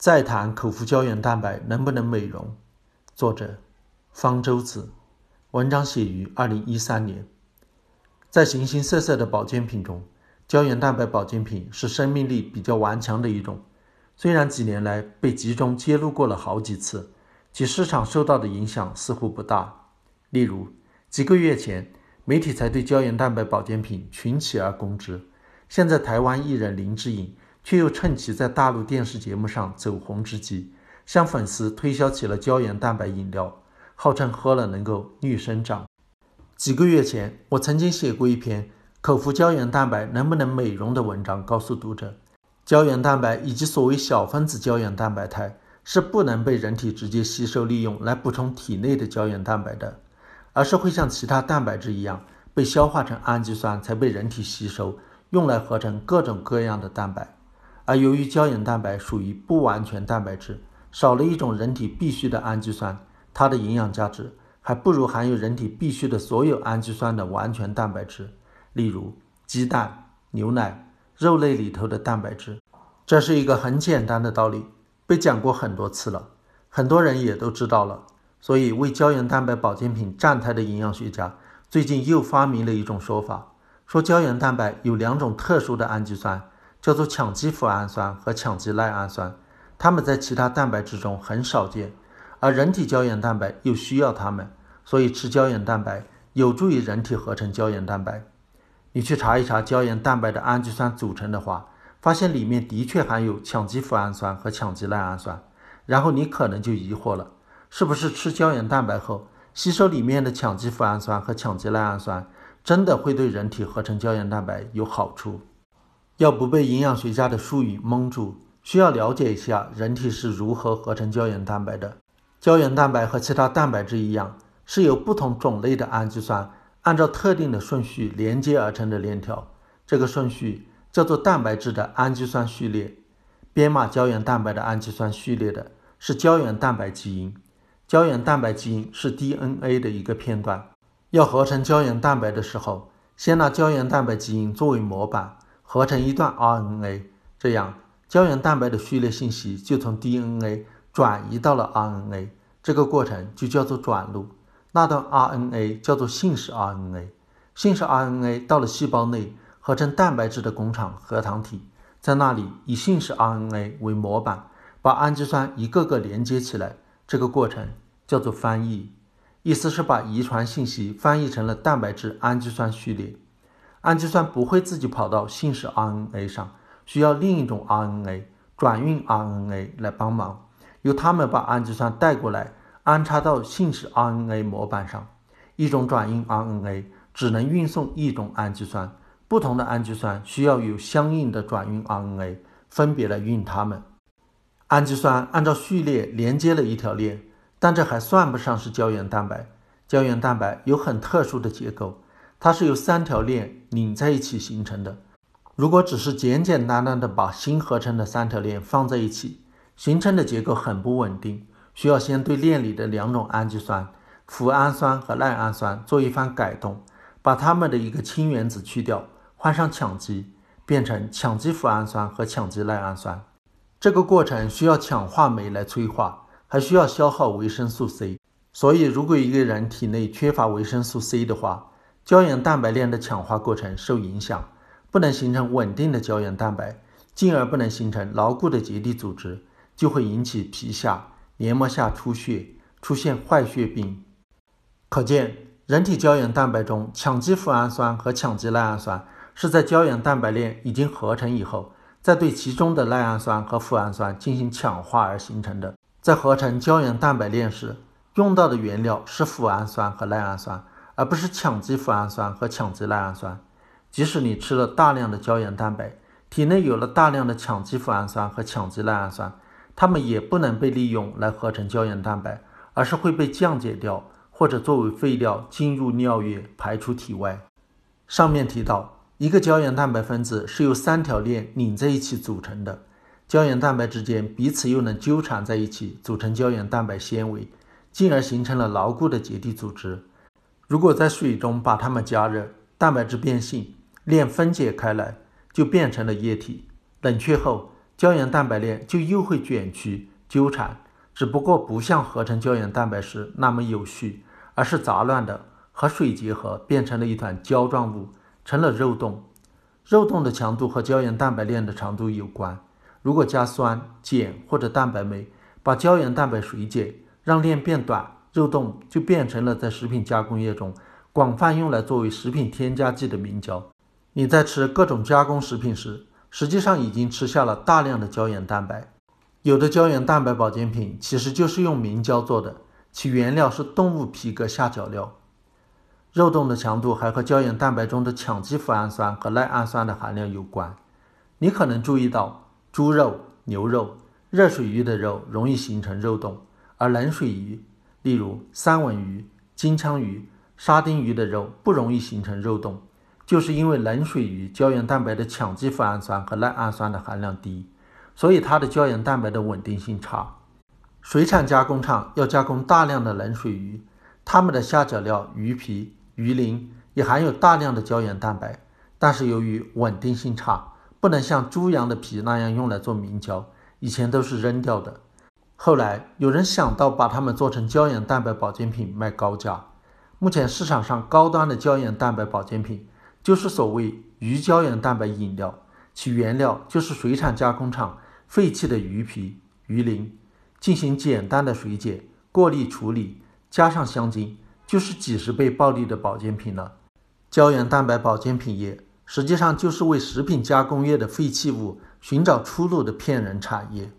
再谈口服胶原蛋白能不能美容？作者方舟子，文章写于二零一三年。在形形色色的保健品中，胶原蛋白保健品是生命力比较顽强的一种。虽然几年来被集中揭露过了好几次，其市场受到的影响似乎不大。例如，几个月前，媒体才对胶原蛋白保健品群起而攻之，现在台湾艺人林志颖。却又趁其在大陆电视节目上走红之机，向粉丝推销起了胶原蛋白饮料，号称喝了能够绿生长。几个月前，我曾经写过一篇口服胶原蛋白能不能美容的文章，告诉读者，胶原蛋白以及所谓小分子胶原蛋白肽是不能被人体直接吸收利用来补充体内的胶原蛋白的，而是会像其他蛋白质一样被消化成氨基酸才被人体吸收，用来合成各种各样的蛋白。而由于胶原蛋白属于不完全蛋白质，少了一种人体必需的氨基酸，它的营养价值还不如含有人体必需的所有氨基酸的完全蛋白质，例如鸡蛋、牛奶、肉类里头的蛋白质。这是一个很简单的道理，被讲过很多次了，很多人也都知道了。所以，为胶原蛋白保健品站台的营养学家最近又发明了一种说法，说胶原蛋白有两种特殊的氨基酸。叫做羟基脯氨酸和羟基赖氨酸，它们在其他蛋白质中很少见，而人体胶原蛋白又需要它们，所以吃胶原蛋白有助于人体合成胶原蛋白。你去查一查胶原蛋白的氨基酸组成的话，发现里面的确含有羟基脯氨酸和羟基赖氨酸，然后你可能就疑惑了，是不是吃胶原蛋白后吸收里面的羟基脯氨酸和羟基赖氨酸，真的会对人体合成胶原蛋白有好处？要不被营养学家的术语蒙住，需要了解一下人体是如何合成胶原蛋白的。胶原蛋白和其他蛋白质一样，是由不同种类的氨基酸按照特定的顺序连接而成的链条。这个顺序叫做蛋白质的氨基酸序列。编码胶原蛋白的氨基酸序列的是胶原蛋白基因。胶原蛋白基因是 DNA 的一个片段。要合成胶原蛋白的时候，先拿胶原蛋白基因作为模板。合成一段 RNA，这样胶原蛋白的序列信息就从 DNA 转移到了 RNA，这个过程就叫做转录。那段 RNA 叫做信使 RNA，信使 RNA 到了细胞内合成蛋白质的工厂核糖体，在那里以信使 RNA 为模板，把氨基酸一个个连接起来，这个过程叫做翻译，意思是把遗传信息翻译成了蛋白质氨基酸序列。氨基酸不会自己跑到信使 RNA 上，需要另一种 RNA 转运 RNA 来帮忙，由它们把氨基酸带过来，安插到信使 RNA 模板上。一种转运 RNA 只能运送一种氨基酸，不同的氨基酸需要有相应的转运 RNA 分别来运它们。氨基酸按照序列连接了一条链，但这还算不上是胶原蛋白。胶原蛋白有很特殊的结构。它是由三条链拧在一起形成的。如果只是简简单单的把新合成的三条链放在一起，形成的结构很不稳定，需要先对链里的两种氨基酸脯氨酸和赖氨酸做一番改动，把它们的一个氢原子去掉，换上羟基，变成羟基脯氨酸和羟基赖氨酸。这个过程需要羟化酶来催化，还需要消耗维生素 C。所以，如果一个人体内缺乏维生素 C 的话，胶原蛋白链的强化过程受影响，不能形成稳定的胶原蛋白，进而不能形成牢固的结缔组织，就会引起皮下、黏膜下出血，出现坏血病。可见，人体胶原蛋白中羟基脯氨酸和羟基赖氨酸是在胶原蛋白链已经合成以后，再对其中的赖氨酸和脯氨酸进行强化而形成的。在合成胶原蛋白链时，用到的原料是脯氨酸和赖氨酸。而不是羟基脯氨酸和羟基赖氨酸。即使你吃了大量的胶原蛋白，体内有了大量的羟基脯氨酸和羟基赖氨酸，它们也不能被利用来合成胶原蛋白，而是会被降解掉，或者作为废料进入尿液排出体外。上面提到，一个胶原蛋白分子是由三条链拧在一起组成的，胶原蛋白之间彼此又能纠缠在一起，组成胶原蛋白纤维，进而形成了牢固的结缔组织。如果在水中把它们加热，蛋白质变性，链分解开来，就变成了液体。冷却后，胶原蛋白链就又会卷曲纠缠，只不过不像合成胶原蛋白时那么有序，而是杂乱的和水结合，变成了一团胶状物，成了肉冻。肉冻的强度和胶原蛋白链的长度有关。如果加酸、碱或者蛋白酶，把胶原蛋白水解，让链变短，肉冻就变成了在食品加工业中广泛用来作为食品添加剂的明胶。你在吃各种加工食品时，实际上已经吃下了大量的胶原蛋白。有的胶原蛋白保健品其实就是用明胶做的，其原料是动物皮革下脚料。肉冻的强度还和胶原蛋白中的羟基脯氨酸和赖氨酸的含量有关。你可能注意到，猪肉、牛肉、热水鱼的肉容易形成肉冻，而冷水鱼，例如三文鱼、金枪鱼、沙丁鱼的肉不容易形成肉冻。就是因为冷水鱼胶原蛋白的羟基脯氨酸和赖氨酸的含量低，所以它的胶原蛋白的稳定性差。水产加工厂要加工大量的冷水鱼，它们的下脚料鱼皮、鱼鳞也含有大量的胶原蛋白，但是由于稳定性差，不能像猪羊的皮那样用来做明胶，以前都是扔掉的。后来有人想到把它们做成胶原蛋白保健品卖高价。目前市场上高端的胶原蛋白保健品。就是所谓鱼胶原蛋白饮料，其原料就是水产加工厂废弃的鱼皮、鱼鳞，进行简单的水解、过滤处理，加上香精，就是几十倍暴利的保健品了。胶原蛋白保健品业实际上就是为食品加工业的废弃物寻找出路的骗人产业。